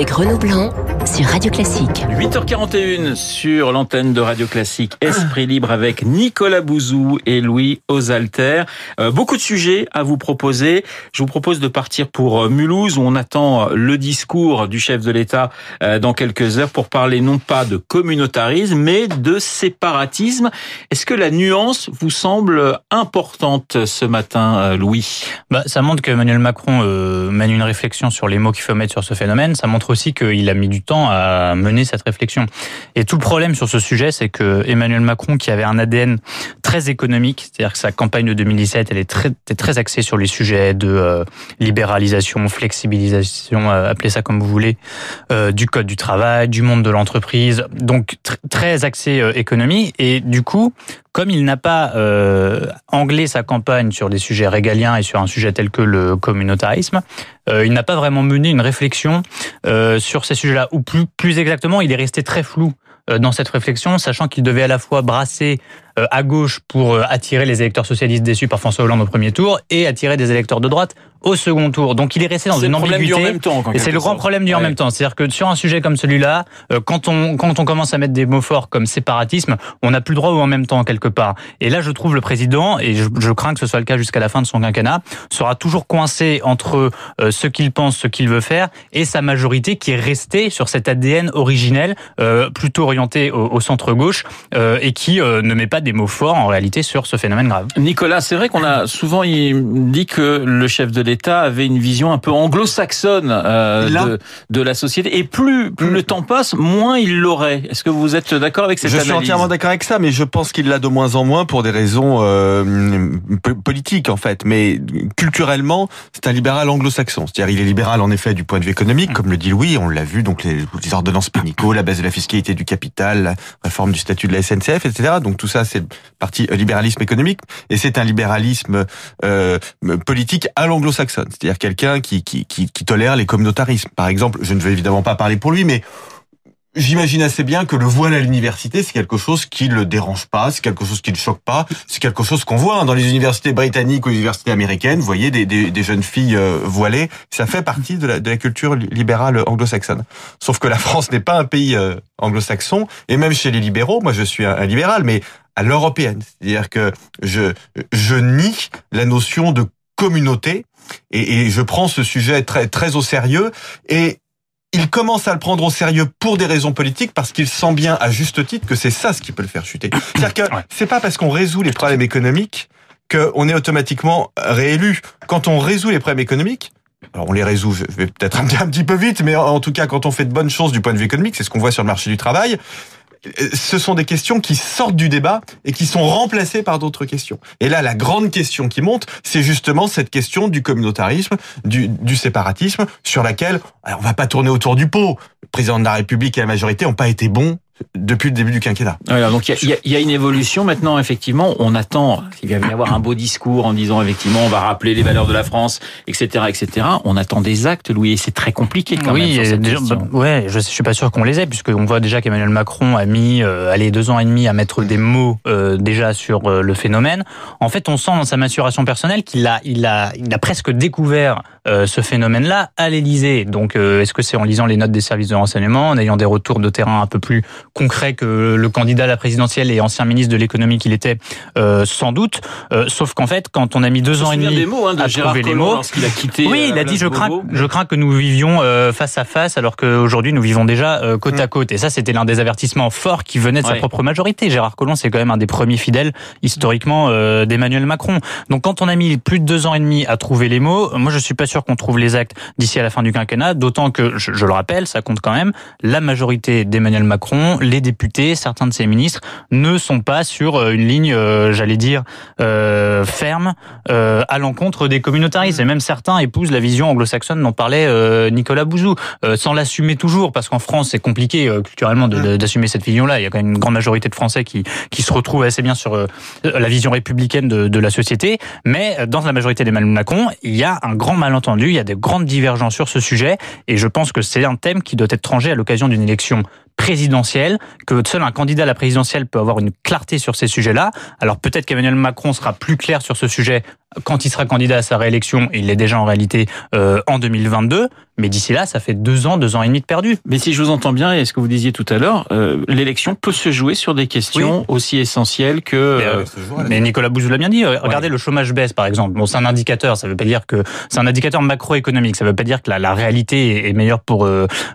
avec Renaud Blanc sur Radio Classique. 8h41 sur l'antenne de Radio Classique. Esprit libre avec Nicolas Bouzou et Louis Osalter. Euh, beaucoup de sujets à vous proposer. Je vous propose de partir pour euh, Mulhouse où on attend le discours du chef de l'État euh, dans quelques heures pour parler non pas de communautarisme mais de séparatisme. Est-ce que la nuance vous semble importante ce matin, Louis? Bah, Ça montre qu'Emmanuel Macron mène une réflexion sur les mots qu'il faut mettre sur ce phénomène. Ça montre aussi qu'il a mis du temps à mener cette réflexion. Et tout le problème sur ce sujet, c'est que Emmanuel Macron, qui avait un ADN très économique, c'est-à-dire que sa campagne de 2017, elle est très, était très axée sur les sujets de euh, libéralisation, flexibilisation, euh, appelez ça comme vous voulez, euh, du code du travail, du monde de l'entreprise, donc très axé économie. Et du coup, comme il n'a pas euh, anglais sa campagne sur des sujets régaliens et sur un sujet tel que le communautarisme, euh, il n'a pas vraiment mené une réflexion euh, sur ces sujets-là. Ou plus, plus exactement, il est resté très flou euh, dans cette réflexion, sachant qu'il devait à la fois brasser à gauche pour euh, attirer les électeurs socialistes déçus par François Hollande au premier tour et attirer des électeurs de droite au second tour. Donc il est resté dans une ambiguïté. En même temps, et c'est le grand problème du en même temps. C'est-à-dire que sur un sujet comme celui-là, euh, quand on quand on commence à mettre des mots forts comme séparatisme, on n'a plus le droit au en même temps quelque part. Et là, je trouve le président, et je, je crains que ce soit le cas jusqu'à la fin de son quinquennat, sera toujours coincé entre ce qu'il pense, ce qu'il veut faire, et sa majorité qui est restée sur cet ADN originel, euh, plutôt orienté au, au centre gauche, euh, et qui ne met pas des mots forts en réalité sur ce phénomène grave. Nicolas, c'est vrai qu'on a souvent dit que le chef de l'État avait une vision un peu anglo-saxonne euh, de, de, la société. Et plus, plus le temps passe, moins il l'aurait. Est-ce que vous êtes d'accord avec cette je analyse Je suis entièrement d'accord avec ça, mais je pense qu'il l'a de moins en moins pour des raisons euh, politiques en fait. Mais culturellement, c'est un libéral anglo-saxon. C'est-à-dire, il est libéral en effet du point de vue économique, comme le dit Louis. On l'a vu, donc les, les ordonnances Pénicaud, la baisse de la fiscalité du capital, la réforme du statut de la SNCF, etc. Donc tout ça, c'est parti euh, libéralisme économique, et c'est un libéralisme euh, politique à l'anglo-saxonne, c'est-à-dire quelqu'un qui, qui, qui, qui tolère les communautarismes. Par exemple, je ne vais évidemment pas parler pour lui, mais J'imagine assez bien que le voile à l'université, c'est quelque chose qui le dérange pas, c'est quelque chose qui le choque pas, c'est quelque chose qu'on voit hein, dans les universités britanniques ou les universités américaines. Vous voyez des, des, des jeunes filles euh, voilées, ça fait partie de la, de la culture libérale anglo-saxonne. Sauf que la France n'est pas un pays euh, anglo-saxon, et même chez les libéraux, moi je suis un libéral, mais à l'européenne, c'est-à-dire que je je nie la notion de communauté et, et je prends ce sujet très très au sérieux et il commence à le prendre au sérieux pour des raisons politiques parce qu'il sent bien à juste titre que c'est ça ce qui peut le faire chuter. C'est-à-dire que c'est pas parce qu'on résout les problèmes économiques qu'on est automatiquement réélu. Quand on résout les problèmes économiques, alors on les résout, je vais peut-être un petit peu vite, mais en tout cas quand on fait de bonnes choses du point de vue économique, c'est ce qu'on voit sur le marché du travail, ce sont des questions qui sortent du débat et qui sont remplacées par d'autres questions. Et là, la grande question qui monte, c'est justement cette question du communautarisme, du, du séparatisme, sur laquelle alors on va pas tourner autour du pot. Le président de la République et la majorité n'ont pas été bons depuis le début du quinquennat. Alors donc il y, y, a une évolution maintenant. Effectivement, on attend. Il va y avoir un beau discours en disant effectivement on va rappeler les valeurs de la France, etc., etc. On attend des actes, Louis. Et c'est très compliqué quand oui, même. Sur cette bah, ouais, je, suis pas sûr qu'on les ait puisqu'on voit déjà qu'Emmanuel Macron a mis euh, allez deux ans et demi à mettre des mots euh, déjà sur euh, le phénomène. En fait, on sent dans sa maturation personnelle qu'il a il a il a presque découvert euh, ce phénomène-là à l'Élysée. Donc, euh, est-ce que c'est en lisant les notes des services de renseignement, en ayant des retours de terrain un peu plus concrets que le candidat à la présidentielle et ancien ministre de l'économie qu'il était, euh, sans doute. sauf qu'en fait, quand on a mis deux ans et demi des mots, hein, de à Gérard trouver les mots, a quitté, oui, il a dit je crains, je crains que nous vivions face à face, alors qu'aujourd'hui nous vivons déjà côte à mm. côte. Et ça, c'était l'un des avertissements forts qui venait de sa propre majorité. Gérard Collomb, c'est quand même un des premiers fidèles historiquement d'Emmanuel Macron. Donc, quand on a mis plus de deux ans et demi à trouver les mots, moi je suis pas sûr qu'on trouve les actes d'ici à la fin du quinquennat, d'autant que, je, je, le rappelle, ça compte quand même, la majorité d'Emmanuel Macron, les députés, certains de ses ministres, ne sont pas sur euh, une ligne, euh, j'allais dire, euh, ferme euh, à l'encontre des communautaristes. Et même certains épousent la vision anglo-saxonne dont parlait euh, Nicolas Bouzou, euh, sans l'assumer toujours, parce qu'en France, c'est compliqué culturellement d'assumer cette vision-là. Il y a quand même une grande majorité de Français qui, qui se retrouvent assez bien sur la vision républicaine de, de la société. Mais dans la majorité d'Emmanuel Macron, il y a un grand malentendu, il y a des grandes divergences sur ce sujet et je pense que c'est un thème qui doit être tranché à l'occasion d'une élection présidentielle, que seul un candidat à la présidentielle peut avoir une clarté sur ces sujets-là. Alors peut-être qu'Emmanuel Macron sera plus clair sur ce sujet quand il sera candidat à sa réélection, il l'est déjà en réalité euh, en 2022, mais d'ici là, ça fait deux ans, deux ans et demi de perdu. Mais si je vous entends bien, et ce que vous disiez tout à l'heure, euh, l'élection peut se jouer sur des questions aussi essentielles que... Mais, euh, mais Nicolas Bouzou l'a bien dit, regardez le chômage baisse par exemple. Bon, c'est un indicateur, ça veut pas dire que... C'est un indicateur macroéconomique, ça veut pas dire que la, la réalité est meilleure pour,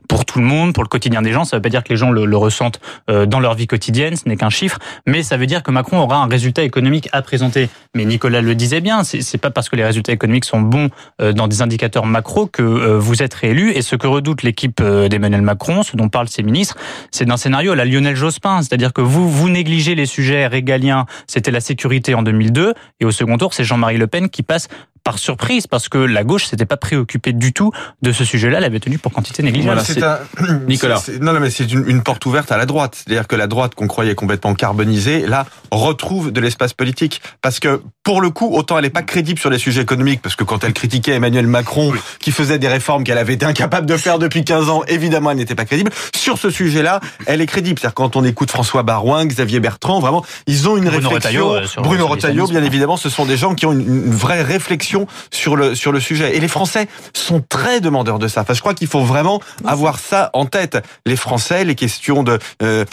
pour tout le monde, pour le quotidien des gens, ça veut pas dire que les gens le, le ressentent dans leur vie quotidienne, ce n'est qu'un chiffre, mais ça veut dire que Macron aura un résultat économique à présenter. Mais Nicolas le disait bien, c'est pas parce que les résultats économiques sont bons euh, dans des indicateurs macro que euh, vous êtes réélu. Et ce que redoute l'équipe euh, d'Emmanuel Macron, ce dont parlent ses ministres, c'est d'un scénario à la Lionel Jospin, c'est-à-dire que vous vous négligez les sujets régaliens. C'était la sécurité en 2002, et au second tour, c'est Jean-Marie Le Pen qui passe par surprise parce que la gauche s'était pas préoccupée du tout de ce sujet-là, elle avait tenu pour quantité négligeable. Voilà, un... Nicolas. non, non, mais c'est une, une, porte ouverte à la droite. C'est-à-dire que la droite qu'on croyait complètement carbonisée, là, retrouve de l'espace politique. Parce que, pour le coup, autant elle n'est pas crédible sur les sujets économiques, parce que quand elle critiquait Emmanuel Macron, qui faisait des réformes qu'elle avait été incapable de faire depuis 15 ans, évidemment, elle n'était pas crédible. Sur ce sujet-là, elle est crédible. C'est-à-dire quand on écoute François Barouin, Xavier Bertrand, vraiment, ils ont une Bruno réflexion. Retailleau, Bruno Retailleau, bien évidemment, ce sont des gens qui ont une, une vraie réflexion sur le sur le sujet. Et les Français sont très demandeurs de ça. Enfin, je crois qu'il faut vraiment avoir ça en tête. Les Français, les questions de euh,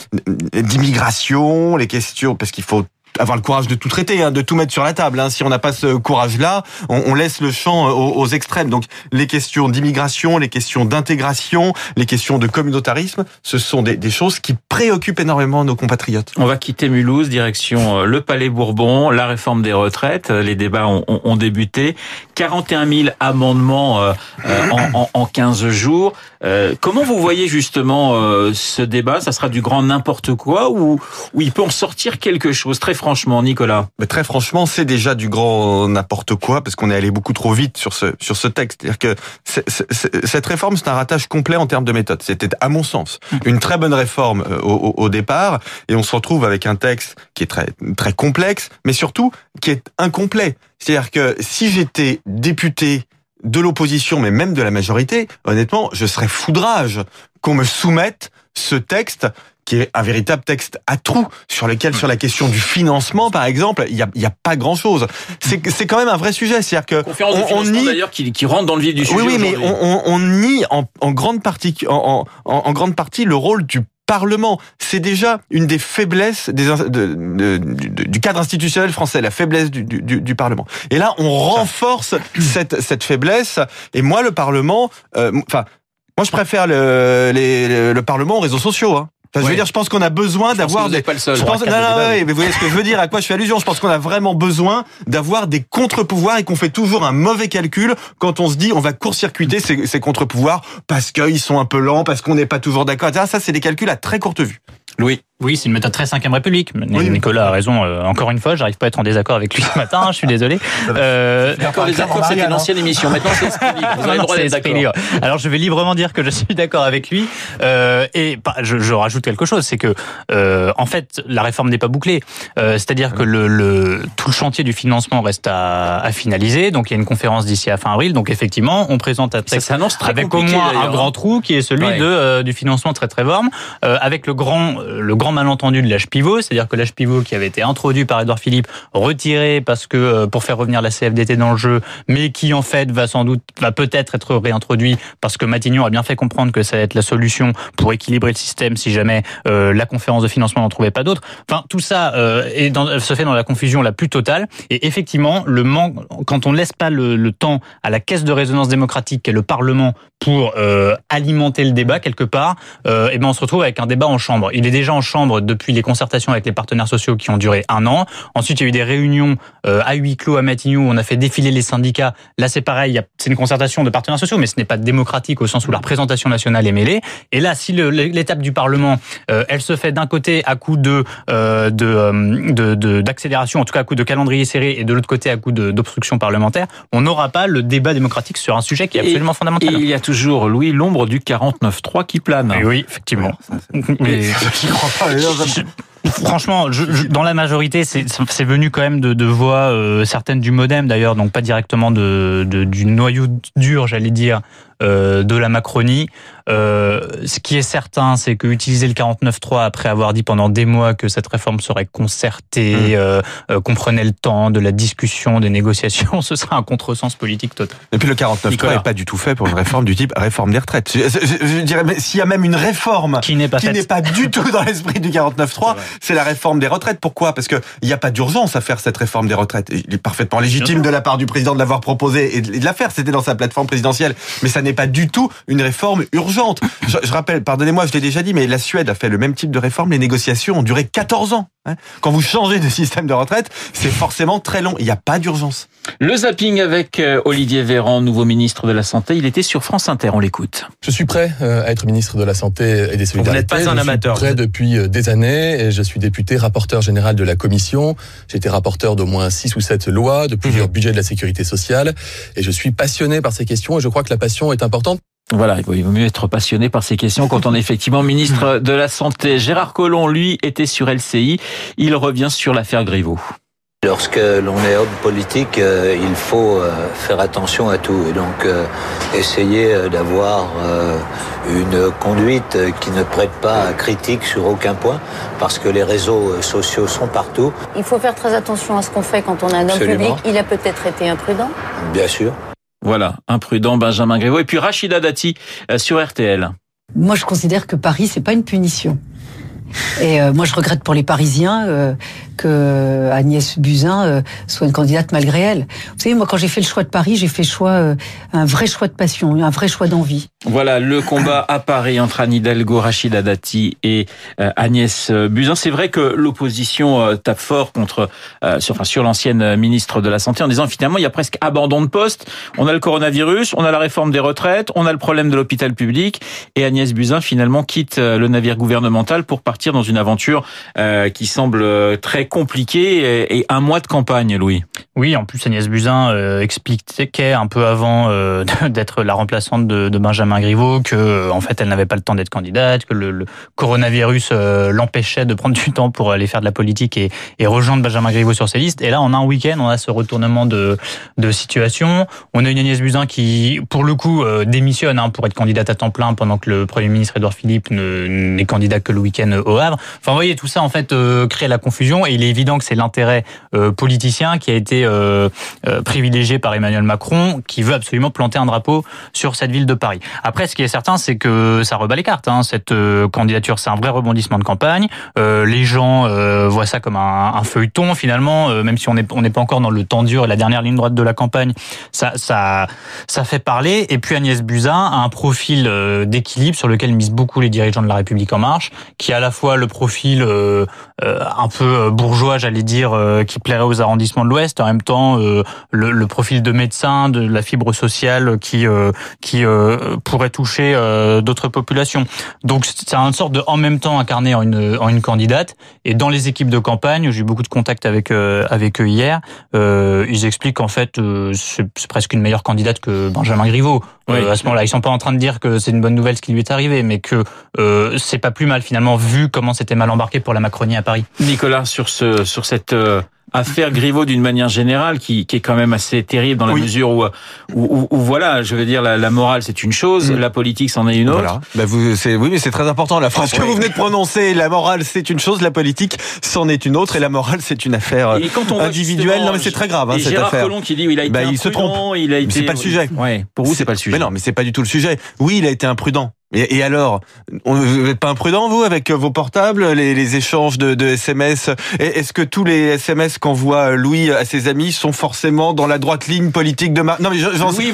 d'immigration, les questions parce qu'il faut avoir le courage de tout traiter, hein, de tout mettre sur la table. Hein. Si on n'a pas ce courage-là, on, on, laisse le champ aux, aux, extrêmes. Donc les questions d'immigration, les questions d'intégration, les questions de communautarisme, ce sont des, des, choses qui préoccupent énormément nos compatriotes. On va quitter Mulhouse, direction euh, le Palais Bourbon, la réforme des retraites. Les débats ont, ont débuté. 41 000 amendements euh, en, en, 15 jours. Euh, comment vous voyez justement euh, ce débat? Ça sera du grand n'importe quoi ou, ou il peut en sortir quelque chose? Très franchement, Nicolas. Mais très franchement, c'est déjà du grand n'importe quoi parce qu'on est allé beaucoup trop vite sur ce sur ce texte. C'est-à-dire que c est, c est, cette réforme, c'est un ratage complet en termes de méthode. C'était, à mon sens, une très bonne réforme au, au, départ, et on se retrouve avec un texte qui est très très complexe, mais surtout qui est incomplet. C'est-à-dire que si j'étais député de l'opposition, mais même de la majorité, honnêtement, je serais foudrage qu'on me soumette ce texte qui est un véritable texte à trous sur lequel, sur la question du financement, par exemple, il y a, y a pas grand chose. C'est, quand même un vrai sujet, c'est-à-dire que Conférence on, on nie d'ailleurs qui, qui rentre dans le vif du sujet. Oui, oui, mais on, nie en, en grande partie, en, en, en grande partie le rôle du Parlement. C'est déjà une des faiblesses des, de, de, de, du cadre institutionnel français, la faiblesse du, du Parlement. Et là, on renforce cette, cette faiblesse. Et moi, le Parlement, enfin, euh, moi, je préfère le, les, le Parlement aux réseaux sociaux. Hein. Enfin, je veux dire, je pense qu'on a besoin d'avoir des. Pas le seul. Je pense... Non, non, ouais, mais vous voyez ce que je veux dire, à quoi je fais allusion. Je pense qu'on a vraiment besoin d'avoir des contre-pouvoirs et qu'on fait toujours un mauvais calcul quand on se dit on va court-circuiter ces, ces contre-pouvoirs parce qu'ils sont un peu lents, parce qu'on n'est pas toujours d'accord. Ça, c'est des calculs à très courte vue. Louis. Oui, c'est une méthode très 5 République. Oui, Nicolas a raison. Euh, encore une fois, j'arrive pas à être en désaccord avec lui ce matin. je suis désolé. Euh, d'accord, les accords, c'était une ancienne émission. Maintenant, c'est esprit libre. Vous avez le droit d'être d'accord. Alors, je vais librement dire que je suis d'accord avec lui. Euh, et je, je, rajoute quelque chose, c'est que euh, en fait, la réforme n'est pas bouclée. Euh, C'est-à-dire que le, le, tout le chantier du financement reste à, à finaliser. Donc, il y a une conférence d'ici à fin avril. Donc, effectivement, on présente un texte avec au moins un grand trou qui est celui ouais. de euh, du financement très très forme, avec le grand le grand malentendu de l'âge pivot, c'est-à-dire que l'âge pivot qui avait été introduit par Edouard Philippe, retiré parce que euh, pour faire revenir la CFDT dans le jeu, mais qui en fait va sans doute, va peut-être être réintroduit parce que Matignon a bien fait comprendre que ça va être la solution pour équilibrer le système si jamais euh, la conférence de financement n'en trouvait pas d'autres. Enfin, tout ça euh, se fait dans la confusion la plus totale. Et effectivement, le quand on ne laisse pas le, temps à la caisse de résonance démocratique qu'est le Parlement pour alimenter le débat quelque part, et ben on se retrouve avec un débat en chambre. Il est déjà en chambre depuis les concertations avec les partenaires sociaux qui ont duré un an. Ensuite, il y a eu des réunions euh, à huis clos à Matignon où on a fait défiler les syndicats. Là, c'est pareil, c'est une concertation de partenaires sociaux, mais ce n'est pas démocratique au sens où la représentation nationale est mêlée. Et là, si l'étape du Parlement, euh, elle se fait d'un côté à coup de euh, de d'accélération, de, en tout cas à coup de calendrier serré, et de l'autre côté à coup d'obstruction parlementaire, on n'aura pas le débat démocratique sur un sujet qui est absolument et, fondamental. Et il y a toujours, Louis, l'ombre du 49-3 qui plane. Et oui, effectivement. Ouais, ça, mais... 왜이러 Franchement, je, je, dans la majorité, c'est venu quand même de, de voix euh, certaines du MoDem d'ailleurs, donc pas directement de, de du noyau dur, j'allais dire, euh, de la Macronie. Euh, ce qui est certain, c'est que utiliser le 49.3 après avoir dit pendant des mois que cette réforme serait concertée, mmh. euh, euh, qu'on prenait le temps de la discussion, des négociations, ce serait un contresens politique total. Et puis le 49.3 n'est pas du tout fait pour une réforme du type réforme des retraites. Je, je, je dirais, s'il y a même une réforme qui n'est pas, qui n'est pas du tout dans l'esprit du 49.3, c'est la réforme des retraites. Pourquoi? Parce qu'il n'y a pas d'urgence à faire cette réforme des retraites. Il est parfaitement légitime de la part du président de l'avoir proposé et de la faire. C'était dans sa plateforme présidentielle. Mais ça n'est pas du tout une réforme urgente. Je, je rappelle, pardonnez-moi, je l'ai déjà dit, mais la Suède a fait le même type de réforme. Les négociations ont duré 14 ans. Quand vous changez de système de retraite, c'est forcément très long. Il n'y a pas d'urgence. Le zapping avec euh, Olivier Véran, nouveau ministre de la Santé. Il était sur France Inter. On l'écoute. Je suis prêt euh, à être ministre de la Santé et des Solidarités. Vous n'êtes pas un je amateur. suis prêt depuis euh, des années et je suis député, rapporteur général de la commission. J'ai été rapporteur d'au moins six ou sept lois, de plusieurs mmh. budgets de la sécurité sociale. Et je suis passionné par ces questions et je crois que la passion est importante. Voilà, il vaut mieux être passionné par ces questions quand on est effectivement ministre de la Santé. Gérard Collomb, lui, était sur LCI. Il revient sur l'affaire Griveaux. Lorsque l'on est homme politique, euh, il faut euh, faire attention à tout et donc euh, essayer d'avoir une conduite qui ne prête pas à critique sur aucun point parce que les réseaux sociaux sont partout. Il faut faire très attention à ce qu'on fait quand on est un homme Absolument. public. Il a peut-être été imprudent. Bien sûr. Voilà, imprudent Benjamin Griveaux. Et puis Rachida Dati euh, sur RTL. Moi, je considère que Paris, c'est pas une punition. Et euh, moi, je regrette pour les Parisiens euh, que Agnès Buzyn euh, soit une candidate malgré elle. Vous savez, moi, quand j'ai fait le choix de Paris, j'ai fait choix, euh, un vrai choix de passion, un vrai choix d'envie. Voilà le combat à Paris entre Anne Hidalgo, Rachida Dati et euh, Agnès Buzyn. C'est vrai que l'opposition tape fort contre, sur, enfin, sur l'ancienne ministre de la Santé en disant finalement il y a presque abandon de poste. On a le coronavirus, on a la réforme des retraites, on a le problème de l'hôpital public et Agnès Buzyn finalement quitte le navire gouvernemental pour partir dans une aventure qui semble très compliquée et un mois de campagne, Louis. Oui, en plus Agnès Buzyn euh, expliquait un peu avant euh, d'être la remplaçante de, de Benjamin Griveaux que euh, en fait elle n'avait pas le temps d'être candidate, que le, le coronavirus euh, l'empêchait de prendre du temps pour aller faire de la politique et, et, rejoindre Benjamin Griveaux sur ses listes. Et là, en un week-end, on a ce retournement de, de situation. On a une Agnès Buzyn qui, pour le coup, euh, démissionne hein, pour être candidate à temps plein pendant que le Premier ministre Édouard Philippe n'est candidat que le week-end au Havre. Enfin, vous voyez, tout ça en fait crée la confusion il est évident que c'est l'intérêt politicien qui a été euh, euh, privilégié par Emmanuel Macron, qui veut absolument planter un drapeau sur cette ville de Paris. Après, ce qui est certain, c'est que ça rebat les cartes. Hein. Cette euh, candidature, c'est un vrai rebondissement de campagne. Euh, les gens euh, voient ça comme un, feuilleton finalement, euh, même si on n'est on n'est pas encore dans le temps dur et la dernière ligne droite de la campagne. Ça, ça, ça fait parler. Et puis Agnès Buzyn a un profil d'équilibre sur lequel misent beaucoup les dirigeants de la République en marche, qui a à la fois le profil un peu bourgeois, j'allais dire, qui plairait aux arrondissements de l'Ouest, en même temps euh, le, le, profil de médecin, de la fibre sociale qui euh, qui euh, pourrait toucher d'autres populations. Donc c'est une sorte de en même temps incarné en une en une candidate. Et dans les équipes de campagne, j'ai eu beaucoup de contacts avec avec eux hier. ils expliquent qu'en fait c'est presque une meilleure candidate que Benjamin Griveaux. Oui. à ce moment-là, ils sont pas en train de dire que c'est une bonne nouvelle ce qui lui est arrivé, mais que euh, c'est pas plus mal finalement vu comment c'était mal embarqué pour la Macronie à Paris. Nicolas, sur ce sur cette euh affaire Griveaux d'une manière générale qui, qui, est quand même assez terrible dans la oui. mesure où, où, où, où, voilà, je veux dire, la, la morale c'est une chose, mmh. la politique c'en est une autre. Voilà. Bah vous, oui, mais c'est très important la phrase que oui. vous venez de prononcer. La morale c'est une chose, la politique c'en est une autre, et la morale c'est une affaire et quand on individuelle. Non mais c'est très grave hein, cette Gérard affaire. Collomb qui dit il a été bah, il se trompe. il a été. C'est pas le sujet. Ouais. Pour vous c'est pas le sujet. Mais non, mais c'est pas du tout le sujet. Oui, il a été imprudent. Et, et, alors, vous n'êtes pas imprudent, vous, avec vos portables, les, les échanges de, de SMS Est-ce que tous les SMS qu'envoie Louis à ses amis sont forcément dans la droite ligne politique de ma... Non, mais j'en oui,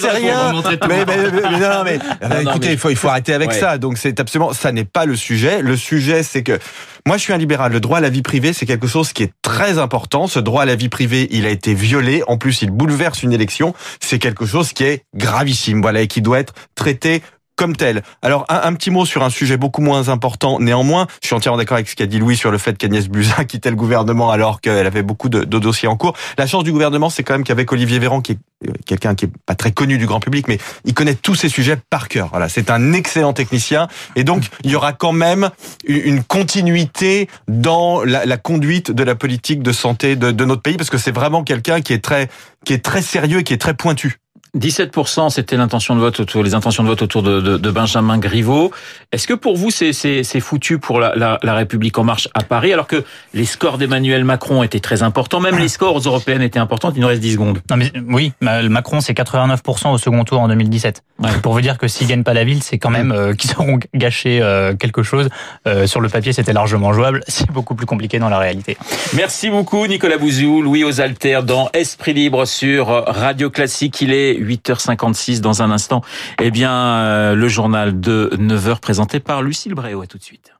sais rien. Mais, mais, mais, non, mais, non, écoutez, il faut, il faut arrêter avec ouais. ça. Donc, c'est absolument... Ça n'est pas le sujet. Le sujet, c'est que... Moi, je suis un libéral. Le droit à la vie privée, c'est quelque chose qui est très important. Ce droit à la vie privée, il a été violé. En plus, il bouleverse une élection. C'est quelque chose qui est gravissime, voilà, et qui doit être traité comme tel. Alors un, petit mot sur un sujet beaucoup moins important. Néanmoins, je suis entièrement d'accord avec ce qu'a dit Louis sur le fait qu'Agnès Buzyn quittait le gouvernement alors qu'elle avait beaucoup de, dossiers en cours. La chance du gouvernement, c'est quand même qu'avec Olivier Véran, qui est euh, quelqu'un qui est pas très connu du grand public, mais il connaît tous ces sujets par cœur. Voilà, c'est un excellent technicien et donc il y aura quand même une continuité dans la, la conduite de la politique de santé de, de notre pays parce que c'est vraiment quelqu'un qui est très qui est très sérieux et qui est très pointu. 17%, c'était l'intention de vote autour, les intentions de vote autour de, de, de Benjamin Griveaux. Est-ce que pour vous, c'est, c'est, c'est foutu pour la, la, la, République en marche à Paris, alors que les scores d'Emmanuel Macron étaient très importants, même les scores européennes étaient importants, il nous reste 10 secondes. Non mais oui, Macron, c'est 89% au second tour en 2017. Ouais. Pour vous dire que s'ils gagnent pas la ville, c'est quand même euh, qu'ils auront gâché euh, quelque chose. Euh, sur le papier, c'était largement jouable. C'est beaucoup plus compliqué dans la réalité. Merci beaucoup, Nicolas Bouzou, Louis Osalter, dans Esprit Libre sur Radio Classique. Il est 8h56 dans un instant. Eh bien, euh, le journal de 9h présenté par Lucille Bréau. À tout de suite.